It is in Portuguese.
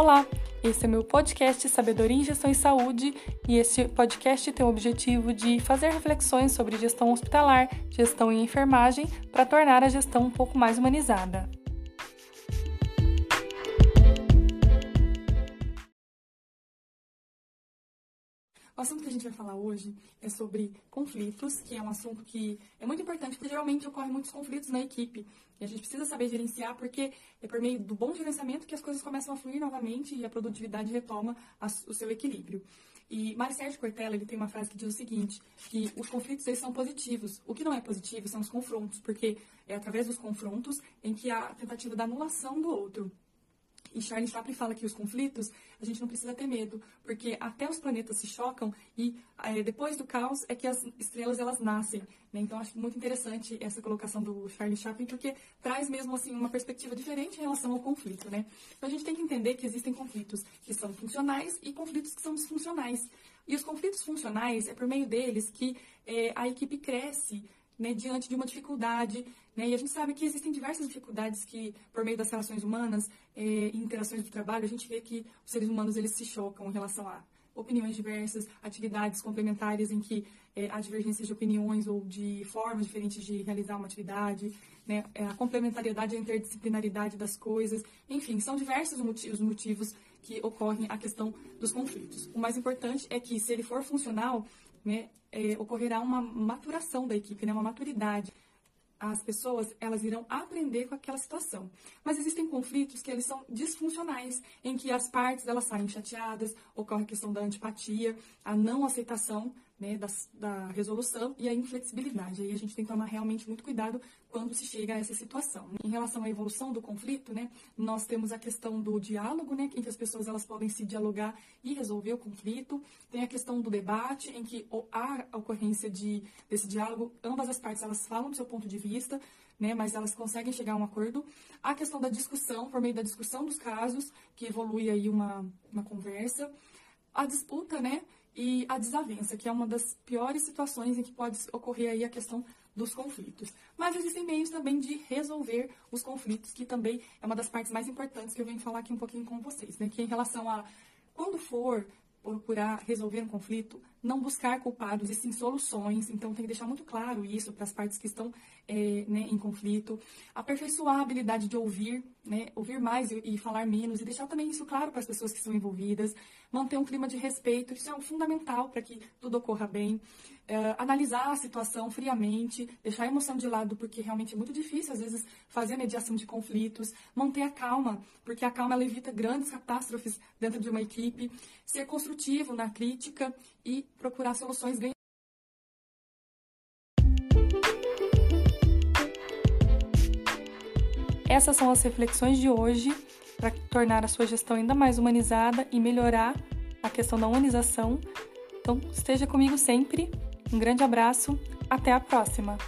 Olá, esse é meu podcast Sabedoria em Gestão e Saúde e este podcast tem o objetivo de fazer reflexões sobre gestão hospitalar, gestão em enfermagem, para tornar a gestão um pouco mais humanizada. O assunto que a gente vai falar hoje é sobre conflitos, que é um assunto que é muito importante, porque geralmente ocorrem muitos conflitos na equipe. E a gente precisa saber gerenciar, porque é por meio do bom gerenciamento que as coisas começam a fluir novamente e a produtividade retoma o seu equilíbrio. E Mário Sérgio Cortella, ele tem uma frase que diz o seguinte, que os conflitos eles são positivos. O que não é positivo são os confrontos, porque é através dos confrontos em que há a tentativa da anulação do outro. E Charlie Chaplin fala que os conflitos a gente não precisa ter medo, porque até os planetas se chocam e é, depois do caos é que as estrelas elas nascem. Né? Então acho muito interessante essa colocação do Charlie Chaplin, porque traz mesmo assim uma perspectiva diferente em relação ao conflito. Né? Então a gente tem que entender que existem conflitos que são funcionais e conflitos que são disfuncionais. E os conflitos funcionais é por meio deles que é, a equipe cresce né, diante de uma dificuldade. Né, e a gente sabe que existem diversas dificuldades que, por meio das relações humanas eh, interações do trabalho, a gente vê que os seres humanos eles se chocam em relação a opiniões diversas, atividades complementares em que é, há divergências de opiniões ou de formas diferentes de realizar uma atividade, né, a complementariedade e a interdisciplinaridade das coisas, enfim, são diversos motivos, motivos que ocorrem a questão dos conflitos. O mais importante é que, se ele for funcional, né, é, ocorrerá uma maturação da equipe, né, uma maturidade. As pessoas elas irão aprender com aquela situação. Mas existem conflitos que eles são disfuncionais, em que as partes elas saem chateadas, ocorre a questão da antipatia, a não aceitação né, da, da, resolução e a inflexibilidade. Aí a gente tem que tomar realmente muito cuidado quando se chega a essa situação. Em relação à evolução do conflito, né, nós temos a questão do diálogo, né, em que as pessoas elas podem se dialogar e resolver o conflito. Tem a questão do debate, em que há a ocorrência de, desse diálogo, ambas as partes elas falam do seu ponto de vista, né, mas elas conseguem chegar a um acordo. A questão da discussão, por meio da discussão dos casos, que evolui aí uma, uma conversa. A disputa, né, e a desavença, que é uma das piores situações em que pode ocorrer aí a questão dos conflitos. Mas existem meios também de resolver os conflitos, que também é uma das partes mais importantes que eu venho falar aqui um pouquinho com vocês, né? Que é em relação a quando for procurar resolver um conflito, não buscar culpados e sim soluções. Então, tem que deixar muito claro isso para as partes que estão é, né, em conflito. Aperfeiçoar a habilidade de ouvir, né, ouvir mais e, e, falar menos, e deixar também isso claro para as pessoas que estão envolvidas. Manter um clima de respeito, isso é fundamental para que tudo ocorra bem. É, analisar a situação friamente, deixar a emoção de lado, porque realmente é muito difícil, às vezes, fazer a mediação de conflitos. Manter a calma, porque a calma evita grandes catástrofes dentro de uma equipe. Ser na crítica e procurar soluções ganhadoras. Essas são as reflexões de hoje para tornar a sua gestão ainda mais humanizada e melhorar a questão da humanização. Então, esteja comigo sempre. Um grande abraço, até a próxima!